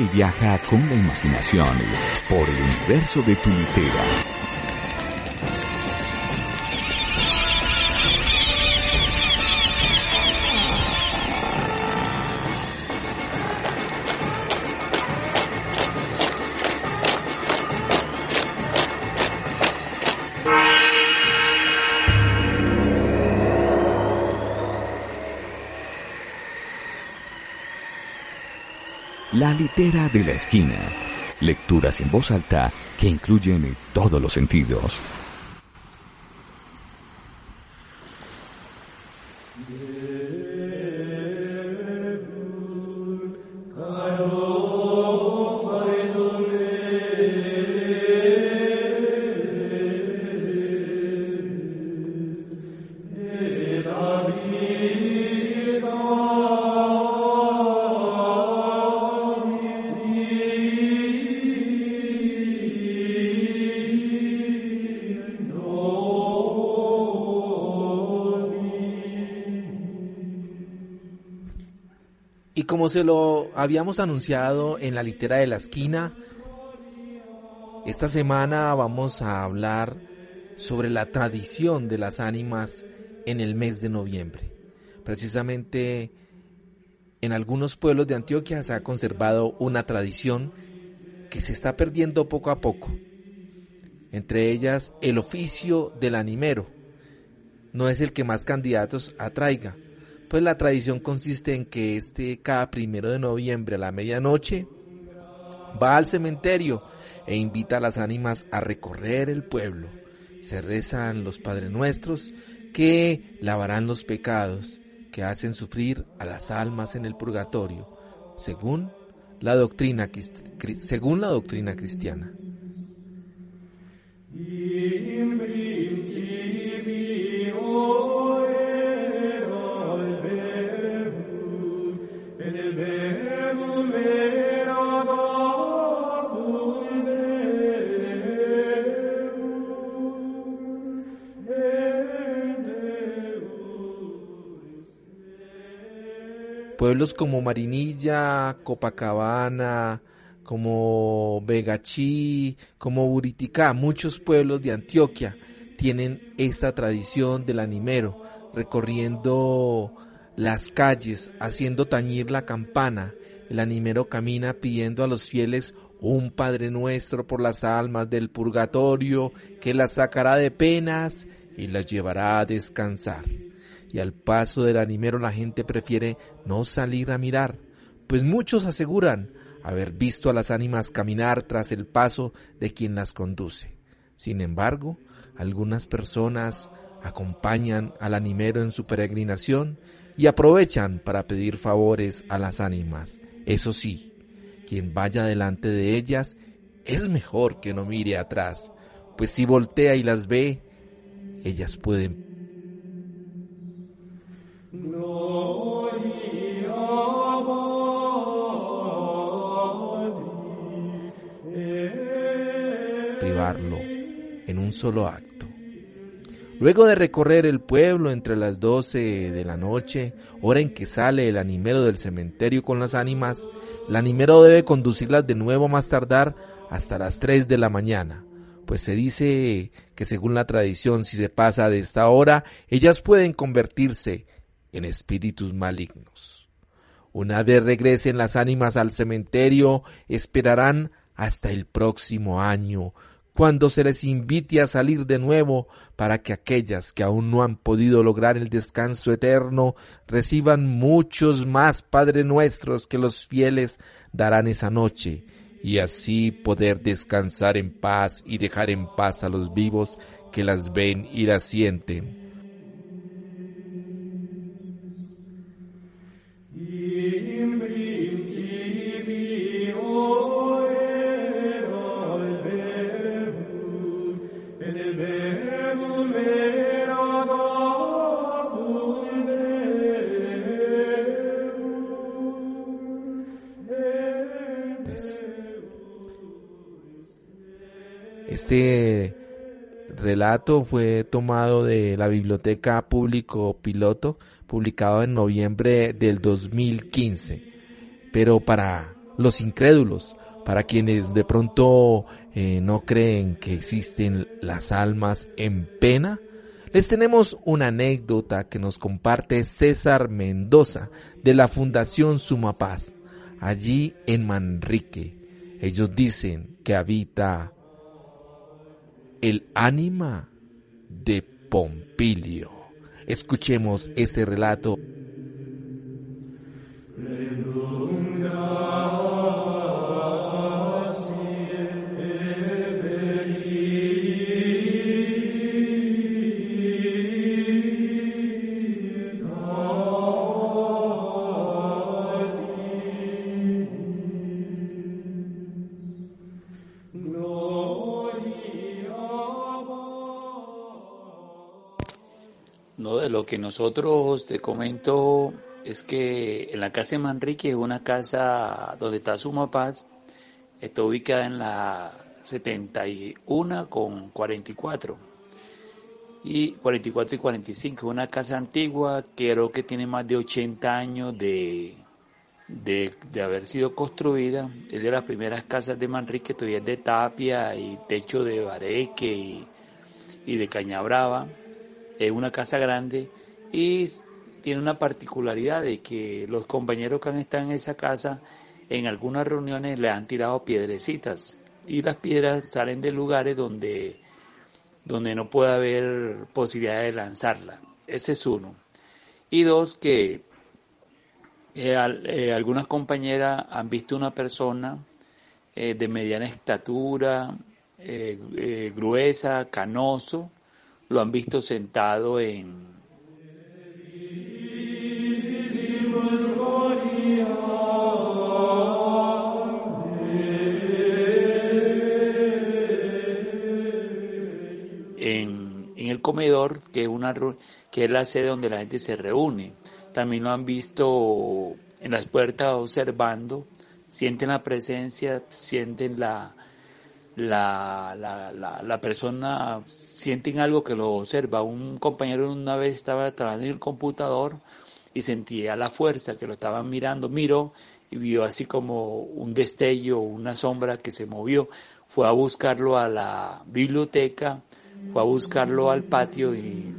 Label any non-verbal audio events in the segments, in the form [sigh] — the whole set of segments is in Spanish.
y viaja con la imaginación por el universo de tu litera. Litera de la esquina. Lecturas en voz alta que incluyen todos los sentidos. Y como se lo habíamos anunciado en la litera de la esquina, esta semana vamos a hablar sobre la tradición de las ánimas en el mes de noviembre. Precisamente en algunos pueblos de Antioquia se ha conservado una tradición que se está perdiendo poco a poco. Entre ellas el oficio del animero. No es el que más candidatos atraiga, pues la tradición consiste en que este cada primero de noviembre a la medianoche va al cementerio e invita a las ánimas a recorrer el pueblo. Se rezan los Padres Nuestros que lavarán los pecados que hacen sufrir a las almas en el purgatorio, según la doctrina, según la doctrina cristiana. Pueblos como Marinilla, Copacabana, como Vegachí, como Buriticá, muchos pueblos de Antioquia tienen esta tradición del animero, recorriendo las calles, haciendo tañir la campana. El animero camina pidiendo a los fieles un Padre Nuestro por las almas del purgatorio, que las sacará de penas y las llevará a descansar y al paso del animero la gente prefiere no salir a mirar, pues muchos aseguran haber visto a las ánimas caminar tras el paso de quien las conduce. Sin embargo, algunas personas acompañan al animero en su peregrinación y aprovechan para pedir favores a las ánimas. Eso sí, quien vaya delante de ellas es mejor que no mire atrás, pues si voltea y las ve, ellas pueden en un solo acto. Luego de recorrer el pueblo entre las doce de la noche, hora en que sale el animero del cementerio con las ánimas, el animero debe conducirlas de nuevo más tardar hasta las tres de la mañana, pues se dice que según la tradición si se pasa de esta hora, ellas pueden convertirse en espíritus malignos. Una vez regresen las ánimas al cementerio, esperarán hasta el próximo año, cuando se les invite a salir de nuevo para que aquellas que aún no han podido lograr el descanso eterno reciban muchos más Padre Nuestros que los fieles darán esa noche, y así poder descansar en paz y dejar en paz a los vivos que las ven y las sienten Este relato fue tomado de la Biblioteca Público Piloto, publicado en noviembre del 2015. Pero para los incrédulos, para quienes de pronto eh, no creen que existen las almas en pena, les tenemos una anécdota que nos comparte César Mendoza de la Fundación Sumapaz, allí en Manrique. Ellos dicen que habita el ánima de Pompilio. Escuchemos este relato lo que nosotros te comento es que en la casa de Manrique es una casa donde está Suma Paz, está ubicada en la 71 con 44 y 44 y 45, una casa antigua que creo que tiene más de 80 años de, de, haber sido construida, es de las primeras casas de Manrique, todavía es de tapia y techo de bareque y, y de caña brava es una casa grande y tiene una particularidad de que los compañeros que han estado en esa casa en algunas reuniones le han tirado piedrecitas y las piedras salen de lugares donde, donde no puede haber posibilidad de lanzarla. Ese es uno. Y dos, que eh, eh, algunas compañeras han visto una persona eh, de mediana estatura, gruesa, canoso, lo han visto sentado en, en, el comedor, que es, una, que es la sede donde la gente se reúne. También lo han visto en las puertas observando, sienten la presencia, sienten la, la, la, la, persona sienten algo que lo observa. Un compañero una vez estaba trabajando en el computador y sentía la fuerza que lo estaban mirando, miró y vio así como un destello, una sombra que se movió. Fue a buscarlo a la biblioteca, fue a buscarlo al patio y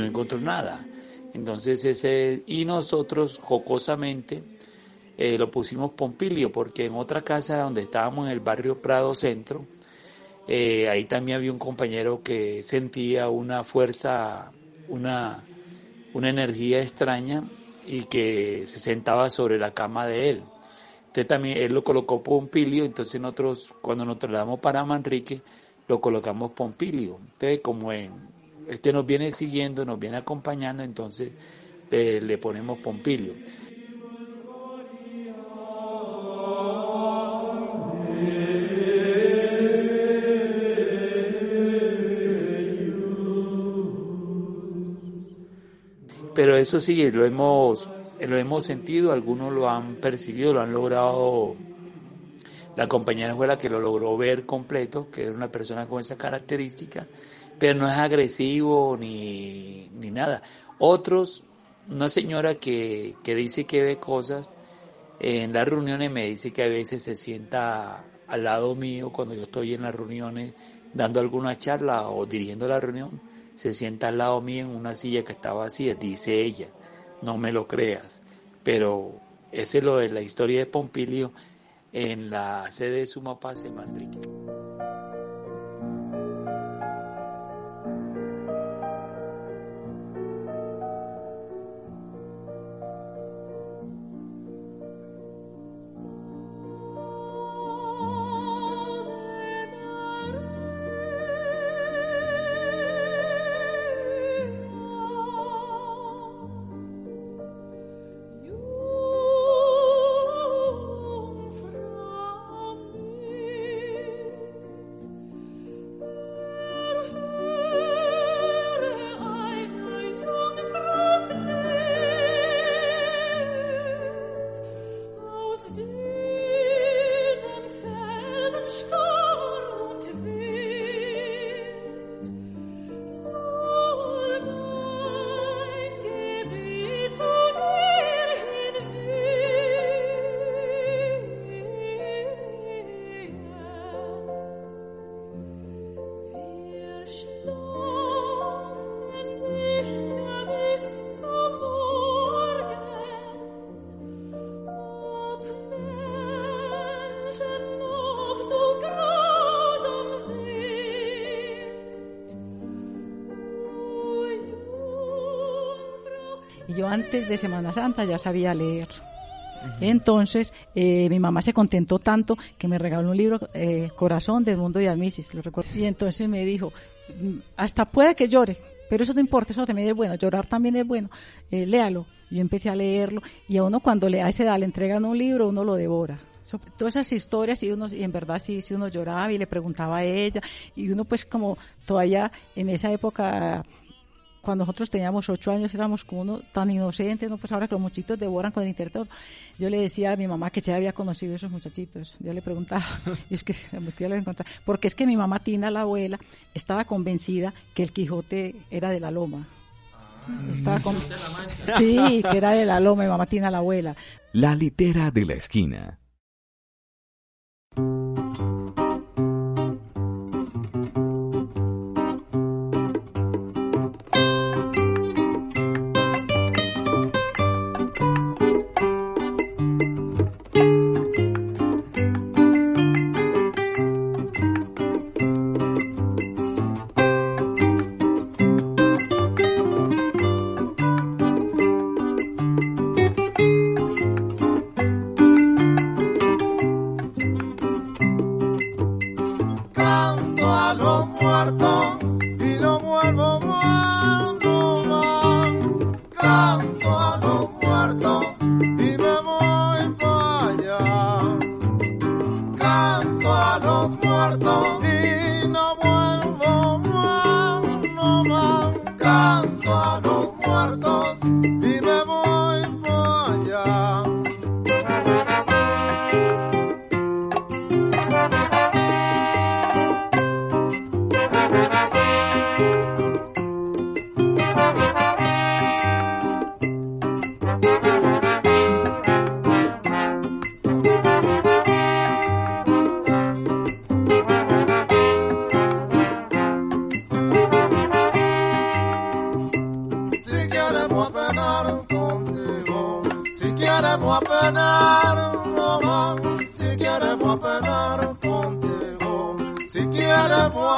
encontró nada. Entonces ese, y nosotros jocosamente eh, lo pusimos Pompilio, porque en otra casa donde estábamos en el barrio Prado Centro, eh, ahí también había un compañero que sentía una fuerza, una, una energía extraña y que se sentaba sobre la cama de él. Entonces también él lo colocó Pompilio, entonces nosotros cuando nos trasladamos para Manrique lo colocamos Pompilio. Entonces como en este nos viene siguiendo, nos viene acompañando, entonces eh, le ponemos Pompilio. Pero eso sí, lo hemos, lo hemos sentido, algunos lo han percibido, lo han logrado. La compañera fue la que lo logró ver completo, que era una persona con esa característica pero no es agresivo ni, ni nada. Otros, una señora que, que dice que ve cosas, en las reuniones me dice que a veces se sienta al lado mío cuando yo estoy en las reuniones dando alguna charla o dirigiendo la reunión, se sienta al lado mío en una silla que está vacía, dice ella, no me lo creas, pero ese es lo de la historia de Pompilio en la sede de Sumapaz en Manrique. Antes de Semana Santa ya sabía leer. Entonces, eh, mi mamá se contentó tanto que me regaló un libro, eh, Corazón del Mundo de Admisis, lo recuerdo. Y entonces me dijo, mm, hasta puede que llore, pero eso no importa, eso también es bueno, llorar también es bueno, eh, léalo. Yo empecé a leerlo y a uno cuando le, a esa edad le entregan un libro, uno lo devora. todas esas historias y uno y en verdad sí, sí uno lloraba y le preguntaba a ella y uno pues como todavía en esa época cuando nosotros teníamos ocho años éramos como uno tan inocentes, ¿no? Pues ahora que los muchachitos devoran con el internet. Yo le decía a mi mamá que se había conocido esos muchachitos. Yo le preguntaba, [laughs] y es que me lo encontrar. Porque es que mi mamá Tina, la abuela, estaba convencida que el Quijote era de la Loma. Ah. estaba con... Sí, que era de la Loma, mi mamá Tina, la abuela. La litera de la esquina.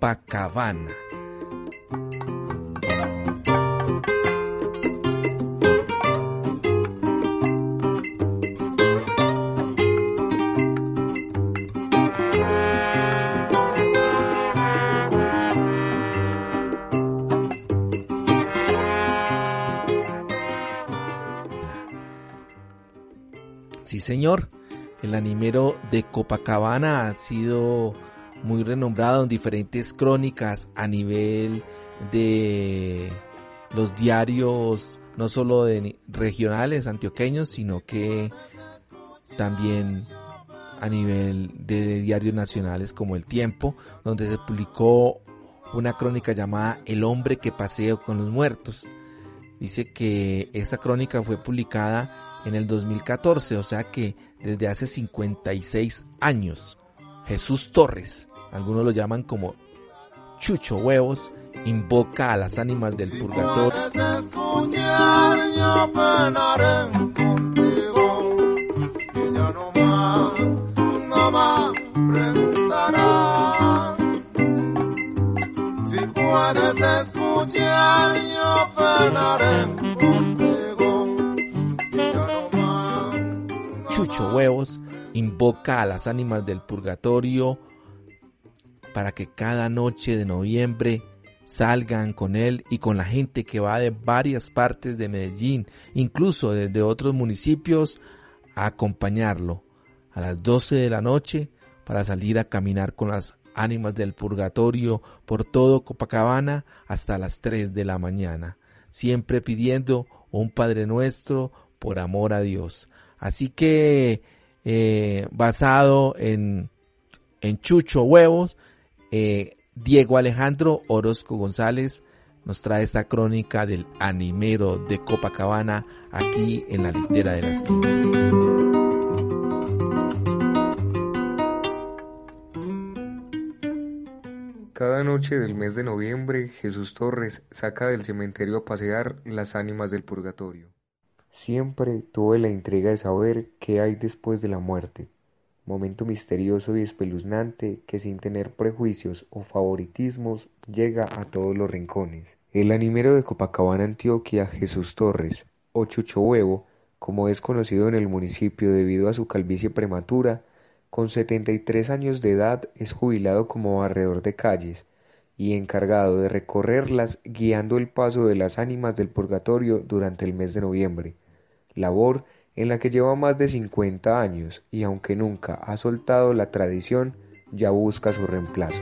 Copacabana. señor. El animero de Copacabana ha sido muy renombrado en diferentes crónicas a nivel de los diarios, no solo de regionales antioqueños, sino que también a nivel de diarios nacionales como El Tiempo, donde se publicó una crónica llamada El hombre que paseo con los muertos. Dice que esa crónica fue publicada en el 2014, o sea que desde hace 56 años, Jesús Torres, algunos lo llaman como Chucho Huevos, invoca a las ánimas del purgatorio. Si puedes escuchar, yo penaré huevos, invoca a las ánimas del purgatorio para que cada noche de noviembre salgan con él y con la gente que va de varias partes de Medellín, incluso desde otros municipios, a acompañarlo a las 12 de la noche para salir a caminar con las ánimas del purgatorio por todo Copacabana hasta las 3 de la mañana, siempre pidiendo un Padre Nuestro por amor a Dios. Así que eh, basado en, en Chucho Huevos, eh, Diego Alejandro Orozco González nos trae esta crónica del animero de Copacabana aquí en la litera de la esquina. Cada noche del mes de noviembre, Jesús Torres saca del cementerio a pasear las ánimas del purgatorio. Siempre tuve la intriga de saber qué hay después de la muerte, momento misterioso y espeluznante que sin tener prejuicios o favoritismos llega a todos los rincones. El animero de Copacabana, Antioquia, Jesús Torres, o Chucho Huevo, como es conocido en el municipio debido a su calvicie prematura, con 73 años de edad es jubilado como barredor de calles y encargado de recorrerlas guiando el paso de las ánimas del purgatorio durante el mes de noviembre, labor en la que lleva más de 50 años y aunque nunca ha soltado la tradición, ya busca su reemplazo.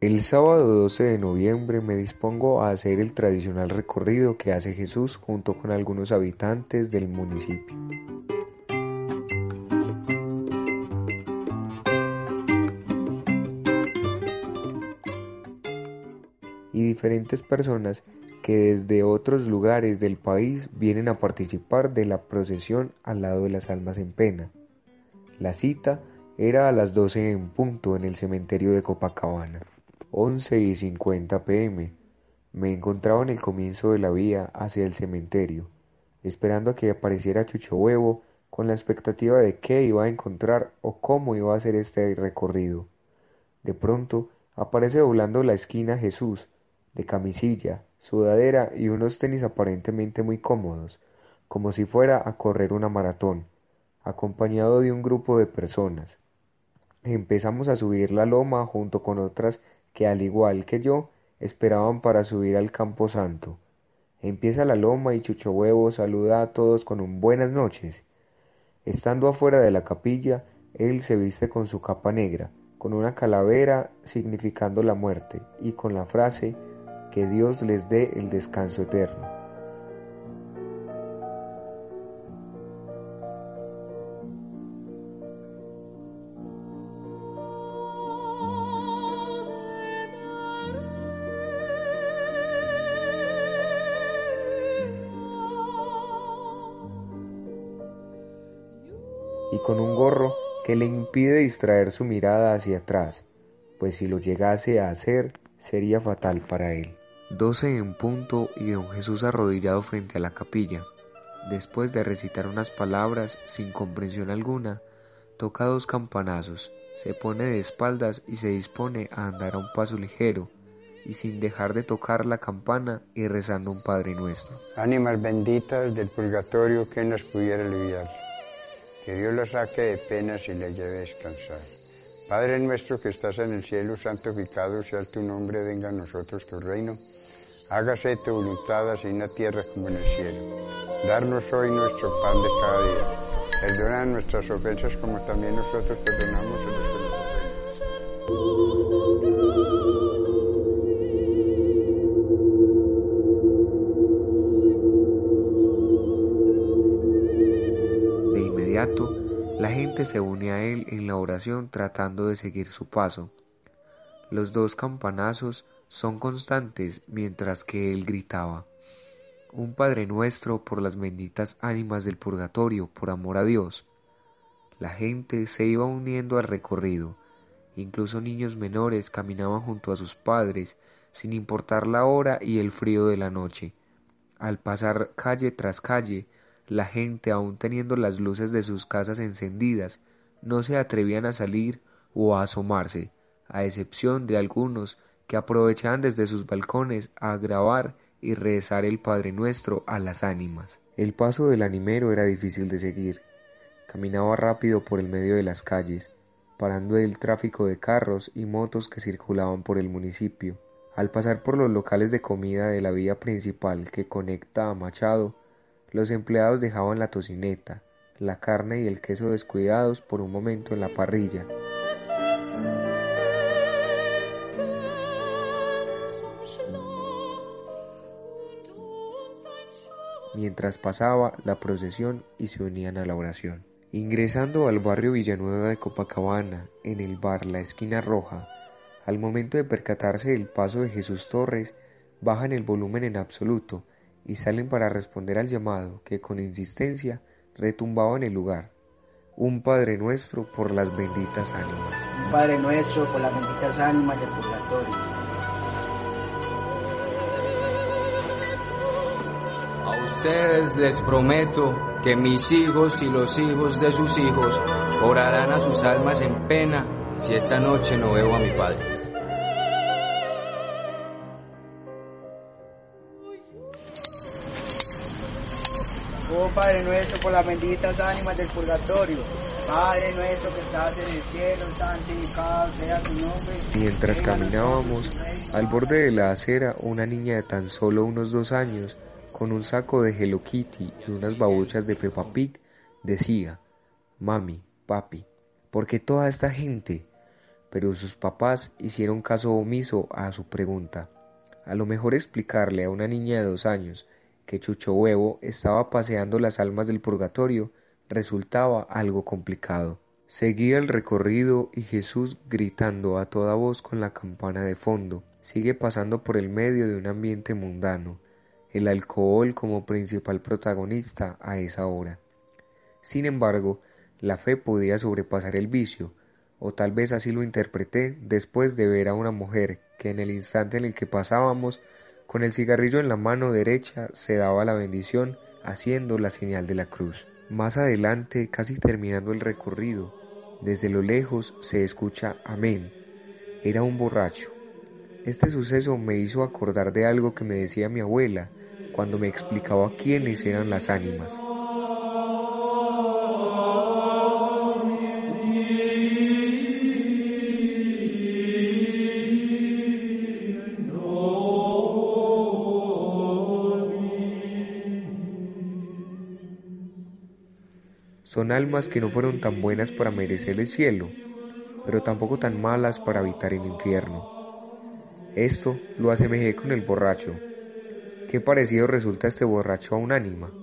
El sábado 12 de noviembre me dispongo a hacer el tradicional recorrido que hace Jesús junto con algunos habitantes del municipio. Diferentes personas que desde otros lugares del país vienen a participar de la procesión al lado de las almas en pena. La cita era a las 12 en punto en el cementerio de Copacabana. 11 y 50 pm. Me encontraba en el comienzo de la vía hacia el cementerio, esperando a que apareciera Chucho Huevo con la expectativa de qué iba a encontrar o cómo iba a hacer este recorrido. De pronto aparece doblando la esquina Jesús, de camisilla, sudadera y unos tenis aparentemente muy cómodos, como si fuera a correr una maratón, acompañado de un grupo de personas. Empezamos a subir la loma junto con otras que al igual que yo esperaban para subir al campo santo. Empieza la loma y Chucho Huevo saluda a todos con un buenas noches. Estando afuera de la capilla, él se viste con su capa negra, con una calavera significando la muerte y con la frase que Dios les dé el descanso eterno. y con un gorro que le impide distraer su mirada hacia atrás, pues si lo llegase a hacer sería fatal para él. Doce en punto y don Jesús arrodillado frente a la capilla. Después de recitar unas palabras sin comprensión alguna, toca dos campanazos, se pone de espaldas y se dispone a andar a un paso ligero y sin dejar de tocar la campana y rezando un Padre Nuestro. Ánimas benditas del purgatorio, que nos pudiera aliviar? que Dios lo saque de penas y le lleve a descansar. Padre nuestro que estás en el cielo, santificado sea tu nombre, venga a nosotros tu reino. Hágase tu voluntad así en la tierra como en el cielo. Darnos hoy nuestro pan de cada día. Perdona nuestras ofensas como también nosotros perdonamos a los que nos ofenden. la gente se une a él en la oración tratando de seguir su paso. Los dos campanazos son constantes mientras que él gritaba un Padre nuestro por las benditas ánimas del purgatorio, por amor a Dios. La gente se iba uniendo al recorrido, incluso niños menores caminaban junto a sus padres, sin importar la hora y el frío de la noche. Al pasar calle tras calle, la gente, aun teniendo las luces de sus casas encendidas, no se atrevían a salir o a asomarse, a excepción de algunos que aprovechaban desde sus balcones a grabar y rezar el Padre Nuestro a las ánimas. El paso del animero era difícil de seguir. Caminaba rápido por el medio de las calles, parando el tráfico de carros y motos que circulaban por el municipio. Al pasar por los locales de comida de la vía principal que conecta a Machado, los empleados dejaban la tocineta, la carne y el queso descuidados por un momento en la parrilla. Mientras pasaba la procesión y se unían a la oración. Ingresando al barrio Villanueva de Copacabana, en el bar La Esquina Roja, al momento de percatarse del paso de Jesús Torres, bajan el volumen en absoluto y salen para responder al llamado que con insistencia retumbaba en el lugar. Un Padre Nuestro por las benditas ánimas. Un Padre Nuestro por las benditas ánimas del purgatorio. A ustedes les prometo que mis hijos y los hijos de sus hijos orarán a sus almas en pena si esta noche no veo a mi Padre. Oh Padre nuestro, por las benditas ánimas del purgatorio. Padre nuestro que estás en el cielo, santificado sea tu nombre. Mientras caminábamos, al borde de la acera, una niña de tan solo unos dos años, con un saco de Hello Kitty y unas babuchas de Peppa Pig, decía, Mami, papi, ¿por qué toda esta gente? Pero sus papás hicieron caso omiso a su pregunta. A lo mejor explicarle a una niña de dos años que Chucho Huevo estaba paseando las almas del purgatorio resultaba algo complicado. Seguía el recorrido y Jesús gritando a toda voz con la campana de fondo. Sigue pasando por el medio de un ambiente mundano, el alcohol como principal protagonista a esa hora. Sin embargo, la fe podía sobrepasar el vicio, o tal vez así lo interpreté después de ver a una mujer que en el instante en el que pasábamos con el cigarrillo en la mano derecha se daba la bendición haciendo la señal de la cruz. Más adelante, casi terminando el recorrido, desde lo lejos se escucha amén. Era un borracho. Este suceso me hizo acordar de algo que me decía mi abuela cuando me explicaba quiénes eran las ánimas. Son almas que no fueron tan buenas para merecer el cielo, pero tampoco tan malas para habitar el infierno. Esto lo asemejé con el borracho. ¿Qué parecido resulta este borracho a un ánima?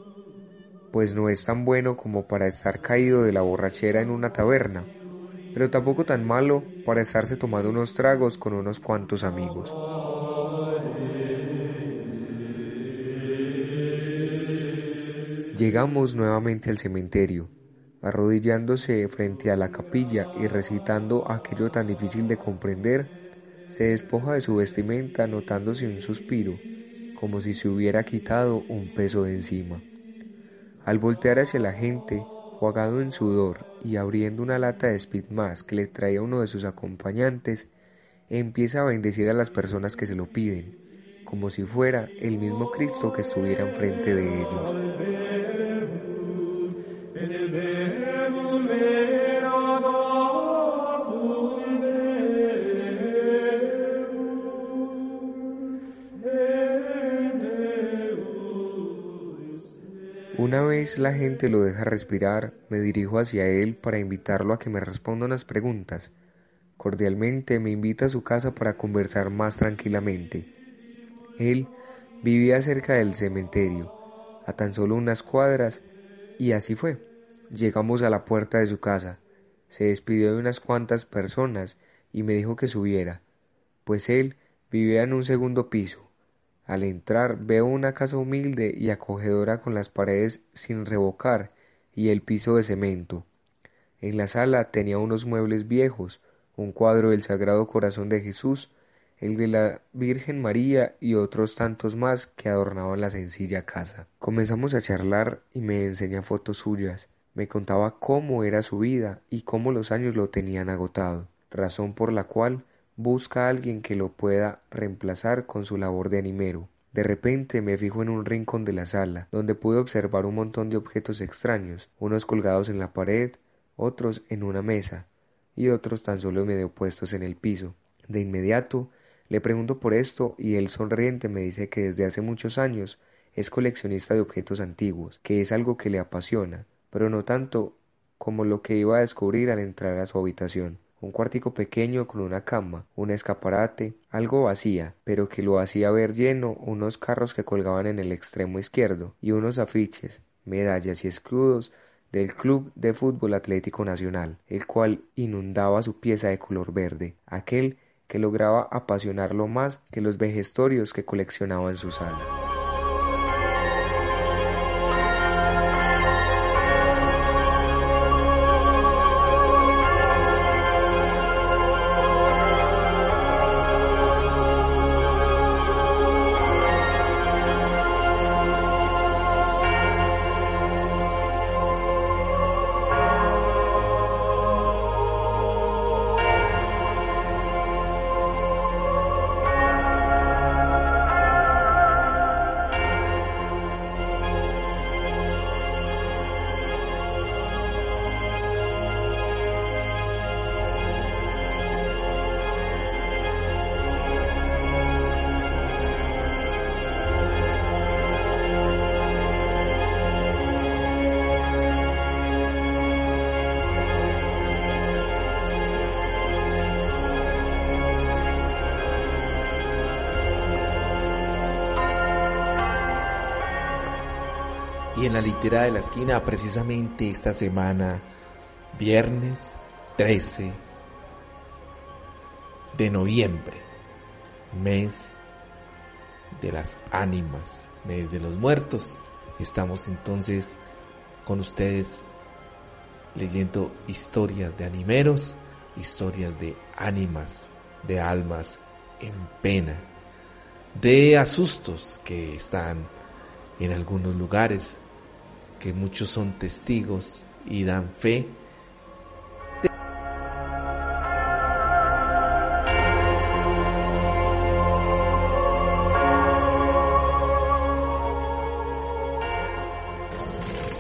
Pues no es tan bueno como para estar caído de la borrachera en una taberna, pero tampoco tan malo para estarse tomando unos tragos con unos cuantos amigos. Llegamos nuevamente al cementerio arrodillándose frente a la capilla y recitando aquello tan difícil de comprender, se despoja de su vestimenta notándose un suspiro, como si se hubiera quitado un peso de encima. Al voltear hacia la gente, jugado en sudor y abriendo una lata de speed que le traía uno de sus acompañantes, empieza a bendecir a las personas que se lo piden, como si fuera el mismo Cristo que estuviera enfrente de ellos. La gente lo deja respirar, me dirijo hacia él para invitarlo a que me responda unas preguntas. Cordialmente me invita a su casa para conversar más tranquilamente. Él vivía cerca del cementerio, a tan solo unas cuadras, y así fue. Llegamos a la puerta de su casa. Se despidió de unas cuantas personas y me dijo que subiera, pues él vivía en un segundo piso al entrar veo una casa humilde y acogedora con las paredes sin revocar y el piso de cemento. En la sala tenía unos muebles viejos, un cuadro del Sagrado Corazón de Jesús, el de la Virgen María y otros tantos más que adornaban la sencilla casa. Comenzamos a charlar y me enseña fotos suyas. Me contaba cómo era su vida y cómo los años lo tenían agotado, razón por la cual busca a alguien que lo pueda reemplazar con su labor de animero. De repente me fijo en un rincón de la sala, donde pude observar un montón de objetos extraños, unos colgados en la pared, otros en una mesa, y otros tan solo medio puestos en el piso. De inmediato le pregunto por esto y él sonriente me dice que desde hace muchos años es coleccionista de objetos antiguos, que es algo que le apasiona, pero no tanto como lo que iba a descubrir al entrar a su habitación. Un cuartico pequeño con una cama, un escaparate, algo vacía, pero que lo hacía ver lleno, unos carros que colgaban en el extremo izquierdo, y unos afiches, medallas y escudos del Club de Fútbol Atlético Nacional, el cual inundaba su pieza de color verde, aquel que lograba apasionarlo más que los vejestorios que coleccionaba en su sala. La litera de la esquina, precisamente esta semana, viernes 13 de noviembre, mes de las ánimas, mes de los muertos. Estamos entonces con ustedes leyendo historias de animeros, historias de ánimas, de almas en pena, de asustos que están en algunos lugares, que muchos son testigos y dan fe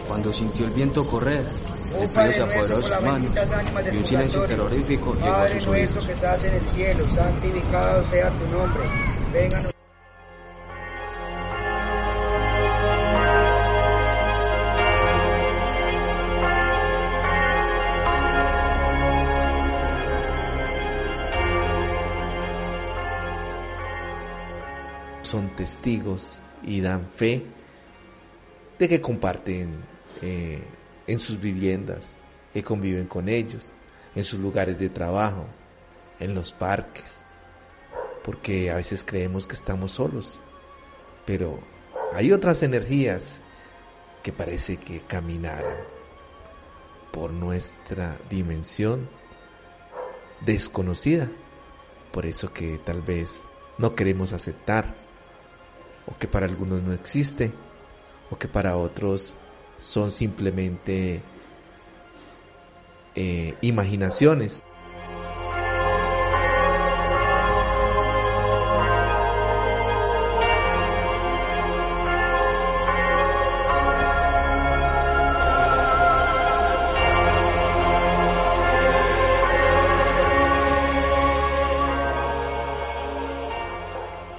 Cuando sintió el viento correr, el frío se apoderó de sus manos y un silencio terrorífico llegó a sus oídos. que estás en el cielo, santificado sea tu nombre. Venga son testigos y dan fe de que comparten eh, en sus viviendas, que conviven con ellos, en sus lugares de trabajo, en los parques, porque a veces creemos que estamos solos, pero hay otras energías que parece que caminaran por nuestra dimensión desconocida, por eso que tal vez no queremos aceptar, o que para algunos no existe, o que para otros son simplemente eh, imaginaciones.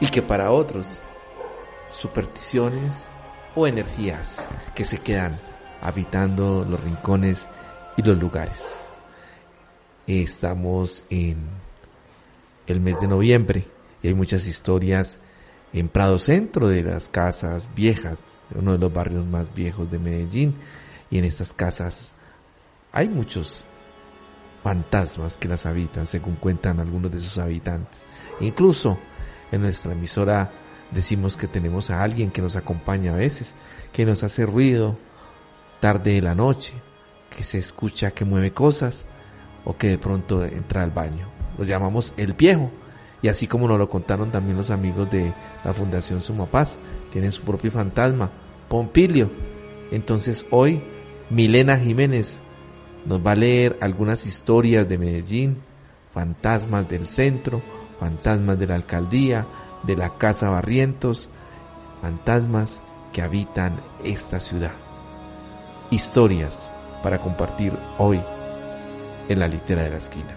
y que para otros supersticiones o energías que se quedan habitando los rincones y los lugares. Estamos en el mes de noviembre y hay muchas historias en Prado Centro de las casas viejas, uno de los barrios más viejos de Medellín y en estas casas hay muchos fantasmas que las habitan, según cuentan algunos de sus habitantes. Incluso en nuestra emisora decimos que tenemos a alguien que nos acompaña a veces, que nos hace ruido tarde de la noche, que se escucha que mueve cosas o que de pronto entra al baño. Lo llamamos el viejo. Y así como nos lo contaron también los amigos de la Fundación Sumapaz, tienen su propio fantasma, Pompilio. Entonces hoy Milena Jiménez nos va a leer algunas historias de Medellín, fantasmas del centro, fantasmas de la alcaldía, de la Casa Barrientos, fantasmas que habitan esta ciudad. Historias para compartir hoy en la litera de la esquina.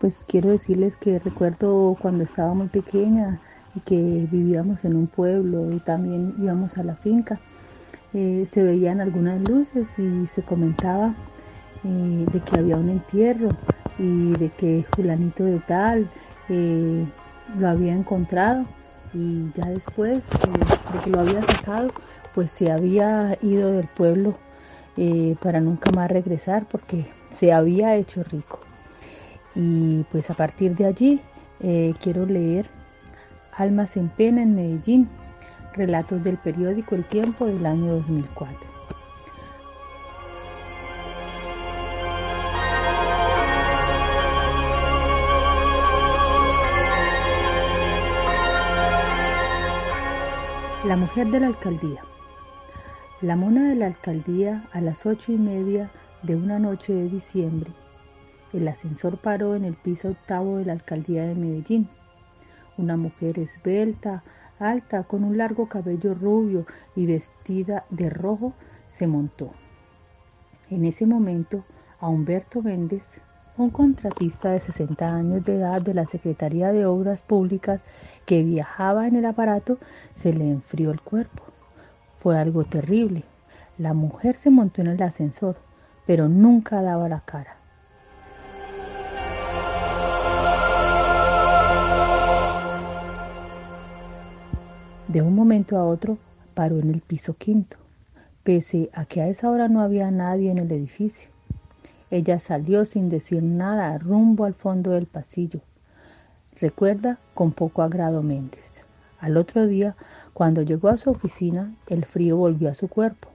Pues quiero decirles que recuerdo cuando estaba muy pequeña y que vivíamos en un pueblo y también íbamos a la finca, eh, se veían algunas luces y se comentaba eh, de que había un entierro y de que fulanito de tal eh, lo había encontrado y ya después de que lo había sacado, pues se había ido del pueblo para nunca más regresar porque se había hecho rico. Y pues a partir de allí eh, quiero leer Almas en Pena en Medellín, relatos del periódico El Tiempo del año 2004. La mujer de la alcaldía. La mona de la alcaldía a las ocho y media de una noche de diciembre el ascensor paró en el piso octavo de la alcaldía de Medellín. Una mujer esbelta, alta, con un largo cabello rubio y vestida de rojo, se montó. En ese momento, a Humberto Méndez, un contratista de 60 años de edad de la Secretaría de Obras Públicas que viajaba en el aparato, se le enfrió el cuerpo. Fue algo terrible. La mujer se montó en el ascensor, pero nunca daba la cara. De un momento a otro paró en el piso quinto, pese a que a esa hora no había nadie en el edificio. Ella salió sin decir nada rumbo al fondo del pasillo. Recuerda con poco agrado Méndez. Al otro día, cuando llegó a su oficina, el frío volvió a su cuerpo.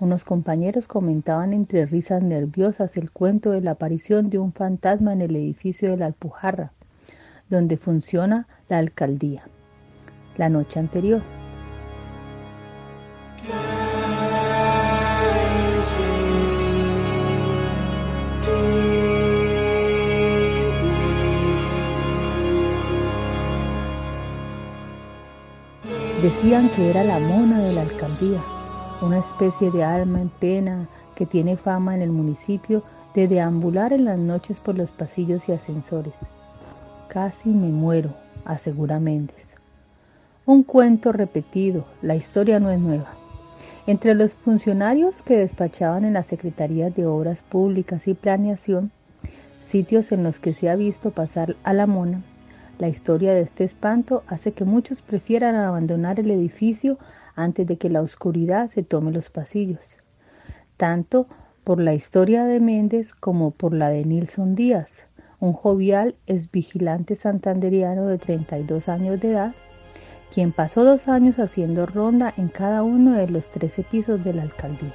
Unos compañeros comentaban entre risas nerviosas el cuento de la aparición de un fantasma en el edificio de la Alpujarra, donde funciona la alcaldía la noche anterior. Decían que era la mona de la alcaldía, una especie de alma en pena que tiene fama en el municipio de deambular en las noches por los pasillos y ascensores. Casi me muero, asegura Méndez. Un cuento repetido, la historia no es nueva. Entre los funcionarios que despachaban en las Secretarías de Obras Públicas y Planeación, sitios en los que se ha visto pasar a la mona, la historia de este espanto hace que muchos prefieran abandonar el edificio antes de que la oscuridad se tome los pasillos. Tanto por la historia de Méndez como por la de Nilson Díaz, un jovial ex vigilante santanderiano de 32 años de edad quien pasó dos años haciendo ronda en cada uno de los trece pisos de la alcaldía.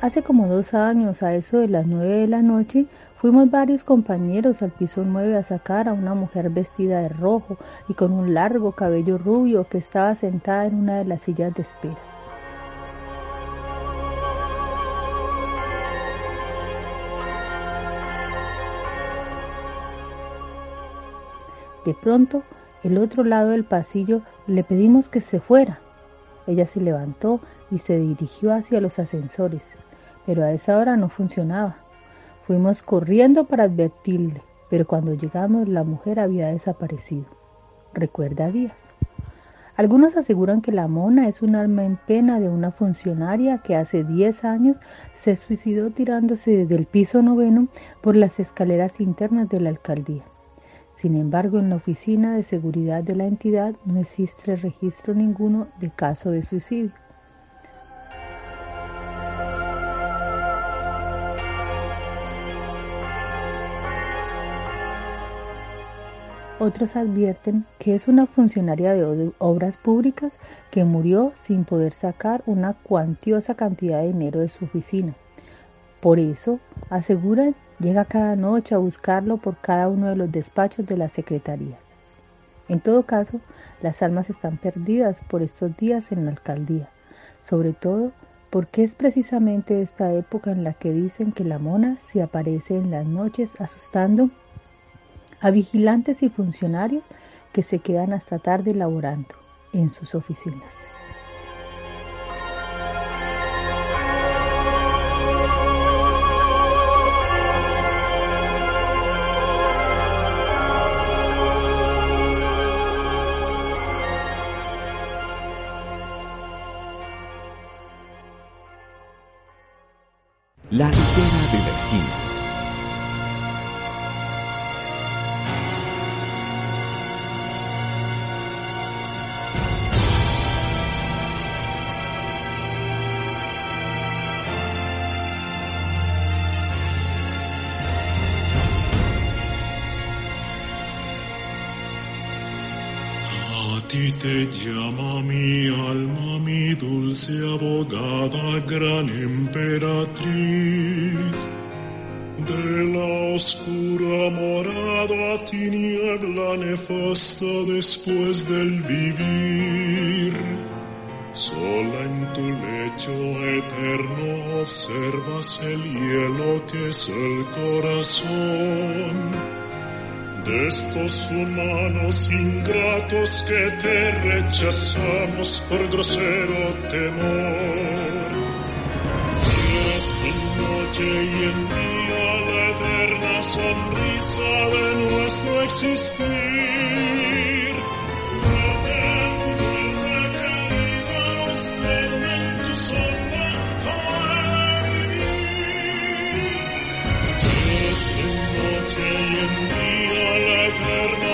Hace como dos años, a eso de las nueve de la noche, Fuimos varios compañeros al piso 9 a sacar a una mujer vestida de rojo y con un largo cabello rubio que estaba sentada en una de las sillas de espera. De pronto, el otro lado del pasillo le pedimos que se fuera. Ella se levantó y se dirigió hacia los ascensores, pero a esa hora no funcionaba. Fuimos corriendo para advertirle, pero cuando llegamos la mujer había desaparecido. Recuerda Díaz. Algunos aseguran que la mona es un alma en pena de una funcionaria que hace 10 años se suicidó tirándose desde el piso noveno por las escaleras internas de la alcaldía. Sin embargo, en la oficina de seguridad de la entidad no existe registro ninguno de caso de suicidio. Otros advierten que es una funcionaria de obras públicas que murió sin poder sacar una cuantiosa cantidad de dinero de su oficina. Por eso, aseguran, llega cada noche a buscarlo por cada uno de los despachos de las secretarías. En todo caso, las almas están perdidas por estos días en la alcaldía, sobre todo porque es precisamente esta época en la que dicen que la mona se aparece en las noches asustando a vigilantes y funcionarios que se quedan hasta tarde laborando en sus oficinas. La litera de la esquina. Llama mi alma, mi dulce abogada, gran emperatriz. De la oscura morada tiniebla nefasta después del vivir. Sola en tu lecho eterno observas el hielo que es el corazón estos humanos ingratos que te rechazamos por grosero temor. Es en noche y en día la eterna sonrisa de nuestro existir.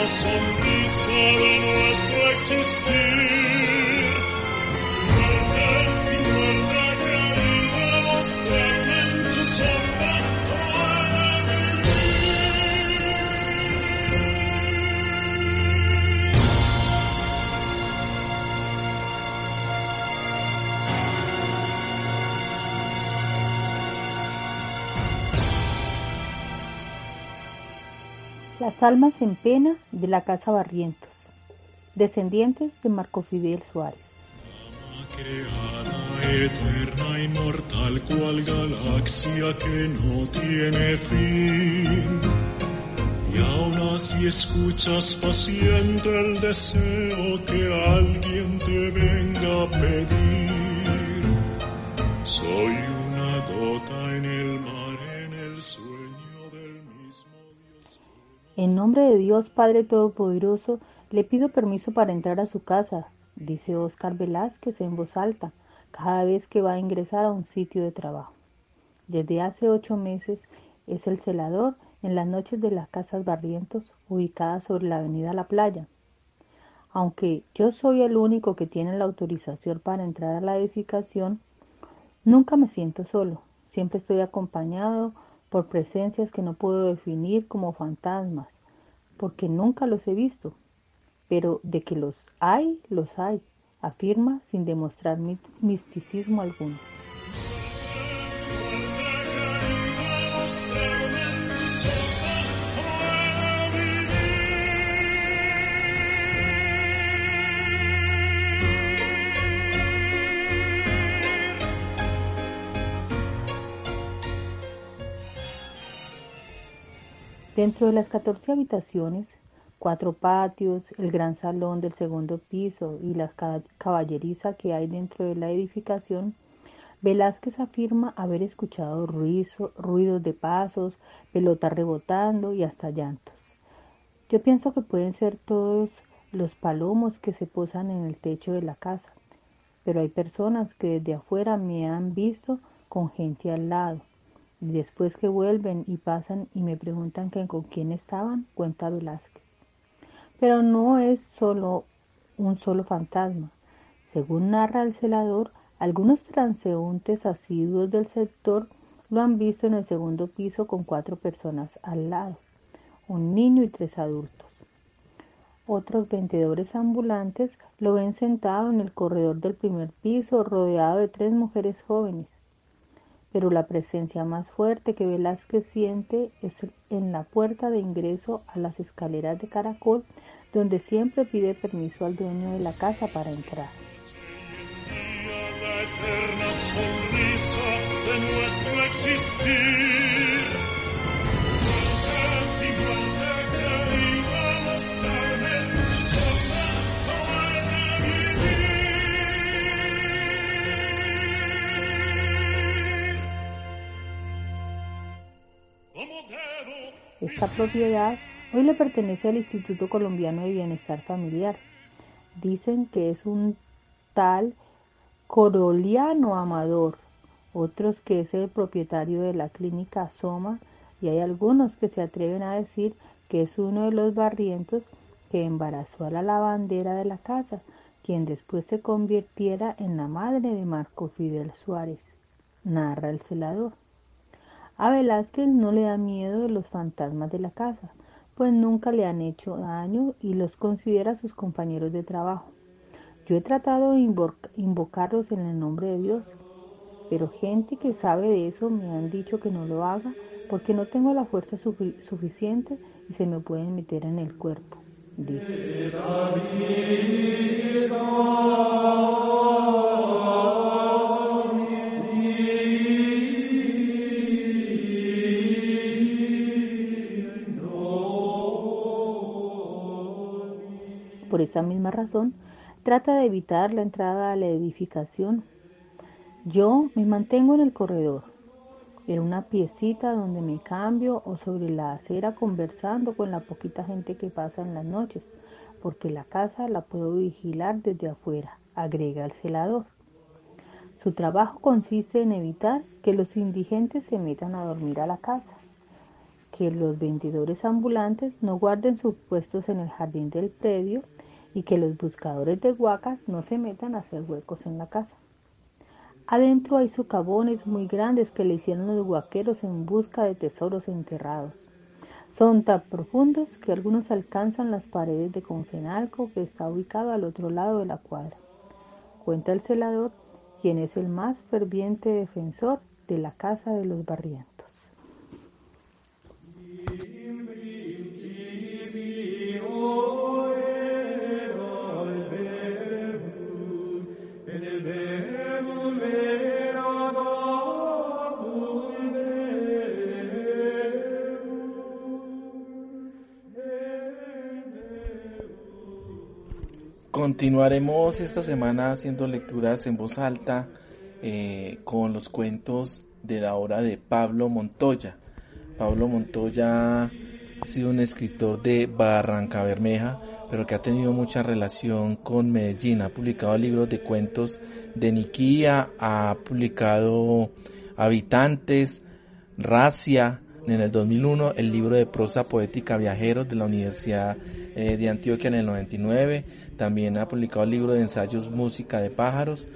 Eterna sonrisa de nuestro existir. Las almas en pena de la Casa Barrientos, descendientes de Marco Fidel Suárez. creada, eterna, inmortal, cual galaxia que no tiene fin. Y aún así escuchas paciente el deseo que alguien te venga a pedir. Soy una gota en el mar, En nombre de Dios Padre Todopoderoso, le pido permiso para entrar a su casa, dice Óscar Velázquez en voz alta, cada vez que va a ingresar a un sitio de trabajo. Desde hace ocho meses es el celador en las noches de las casas Barrientos, ubicadas sobre la avenida La Playa. Aunque yo soy el único que tiene la autorización para entrar a la edificación, nunca me siento solo, siempre estoy acompañado por presencias que no puedo definir como fantasmas, porque nunca los he visto, pero de que los hay, los hay, afirma sin demostrar misticismo alguno. Dentro de las 14 habitaciones, cuatro patios, el gran salón del segundo piso y la caballeriza que hay dentro de la edificación, Velázquez afirma haber escuchado ruido, ruidos de pasos, pelotas rebotando y hasta llantos. Yo pienso que pueden ser todos los palomos que se posan en el techo de la casa, pero hay personas que desde afuera me han visto con gente al lado, después que vuelven y pasan y me preguntan con quién estaban, cuenta Velázquez. Pero no es solo un solo fantasma. Según narra el celador, algunos transeúntes asiduos del sector lo han visto en el segundo piso con cuatro personas al lado, un niño y tres adultos. Otros vendedores ambulantes lo ven sentado en el corredor del primer piso rodeado de tres mujeres jóvenes. Pero la presencia más fuerte que Velázquez siente es en la puerta de ingreso a las escaleras de caracol donde siempre pide permiso al dueño de la casa para entrar. Esta propiedad hoy le pertenece al Instituto Colombiano de Bienestar Familiar. Dicen que es un tal Coroliano Amador, otros que es el propietario de la clínica Soma y hay algunos que se atreven a decir que es uno de los barrientos que embarazó a la lavandera de la casa, quien después se convirtiera en la madre de Marco Fidel Suárez, narra el celador. A Velázquez no le da miedo los fantasmas de la casa, pues nunca le han hecho daño y los considera sus compañeros de trabajo. Yo he tratado de invoc- invocarlos en el nombre de Dios, pero gente que sabe de eso me han dicho que no lo haga porque no tengo la fuerza sufi- suficiente y se me pueden meter en el cuerpo, dice. Por esa misma razón, trata de evitar la entrada a la edificación. Yo me mantengo en el corredor, en una piecita donde me cambio o sobre la acera conversando con la poquita gente que pasa en las noches, porque la casa la puedo vigilar desde afuera, agrega el celador. Su trabajo consiste en evitar que los indigentes se metan a dormir a la casa, que los vendedores ambulantes no guarden sus puestos en el jardín del predio y que los buscadores de huacas no se metan a hacer huecos en la casa. Adentro hay socavones muy grandes que le hicieron los huaqueros en busca de tesoros enterrados. Son tan profundos que algunos alcanzan las paredes de Confenalco que está ubicado al otro lado de la cuadra. Cuenta el celador, quien es el más ferviente defensor de la casa de los barrientos. Continuaremos esta semana haciendo lecturas en voz alta eh, con los cuentos de la obra de Pablo Montoya. Pablo Montoya ha sido un escritor de Barranca Bermeja, pero que ha tenido mucha relación con Medellín. Ha publicado libros de cuentos de Niquía, ha publicado Habitantes, Racia, en el 2001 el libro de prosa poética Viajeros de la Universidad eh, de Antioquia en el 99, también ha publicado el libro de ensayos Música de pájaros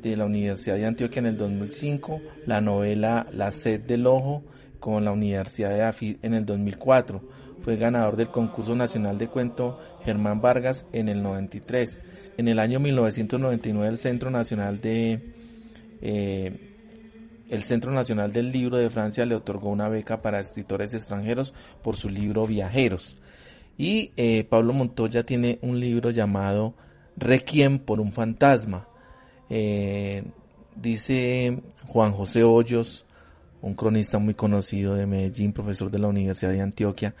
de la Universidad de Antioquia en el 2005, la novela La sed del ojo con la Universidad de AFI en el 2004, fue ganador del concurso nacional de cuento Germán Vargas en el 93. En el año 1999 el Centro Nacional de eh, el Centro Nacional del Libro de Francia le otorgó una beca para escritores extranjeros por su libro Viajeros. Y eh, Pablo Montoya tiene un libro llamado Requiem por un fantasma. Eh, dice Juan José Hoyos, un cronista muy conocido de Medellín, profesor de la Universidad de Antioquia,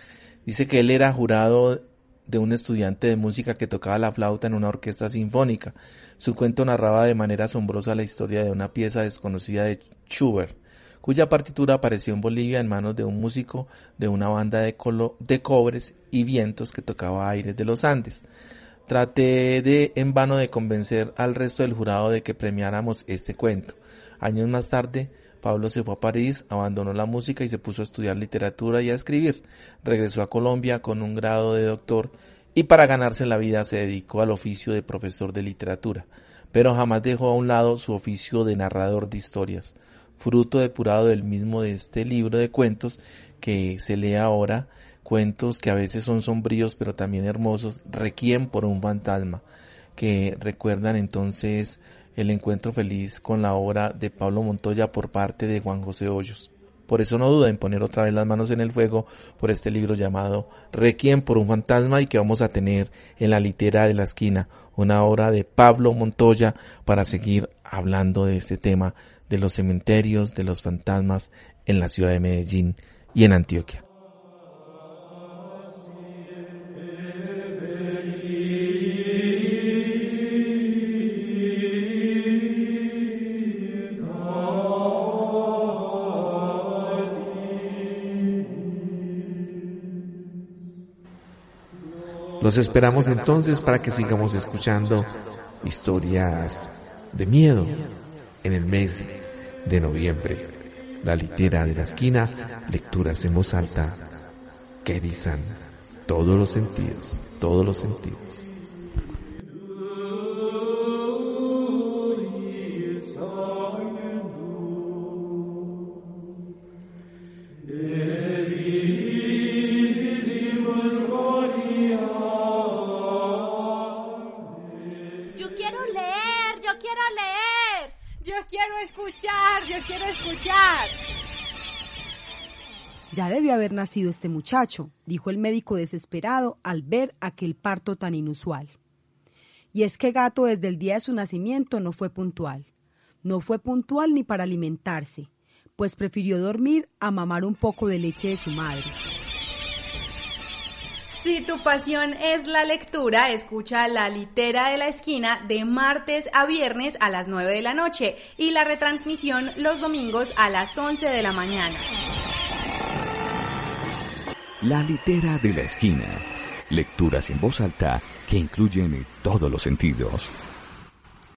dice que él era jurado de un estudiante de música que tocaba la flauta en una orquesta sinfónica. Su cuento narraba de manera asombrosa la historia de una pieza desconocida de Schubert, cuya partitura apareció en Bolivia en manos de un músico de una banda de, de cobres y vientos que tocaba aires de los Andes. Traté de en vano de convencer al resto del jurado de que premiáramos este cuento. Años más tarde, Pablo se fue a París, abandonó la música y se puso a estudiar literatura y a escribir. Regresó a Colombia con un grado de doctor y para ganarse la vida se dedicó al oficio de profesor de literatura, pero jamás dejó a un lado su oficio de narrador de historias, fruto depurado del mismo de este libro de cuentos que se lee ahora, cuentos que a veces son sombríos pero también hermosos, requiem por un fantasma, que recuerdan entonces el encuentro feliz con la obra de Pablo Montoya por parte de Juan José Hoyos. Por eso no duda en poner otra vez las manos en el fuego por este libro llamado Requiem por un fantasma y que vamos a tener en la litera de la esquina, una obra de Pablo Montoya para seguir hablando de este tema de los cementerios, de los fantasmas en la ciudad de Medellín y en Antioquia. Los esperamos entonces para que sigamos escuchando historias de miedo en el mes de noviembre. La litera de la esquina, lecturas en voz alta que dicen todos los sentidos, todos los sentidos. Debió haber nacido este muchacho, dijo el médico desesperado al ver aquel parto tan inusual. Y es que Gato desde el día de su nacimiento no fue puntual. No fue puntual ni para alimentarse, pues prefirió dormir a mamar un poco de leche de su madre. Si tu pasión es la lectura, escucha La Litera de la Esquina de martes a viernes a las 9 de la noche y la retransmisión los domingos a las 11 de la mañana. La Litera de la Esquina. Lecturas en voz alta que incluyen todos los sentidos.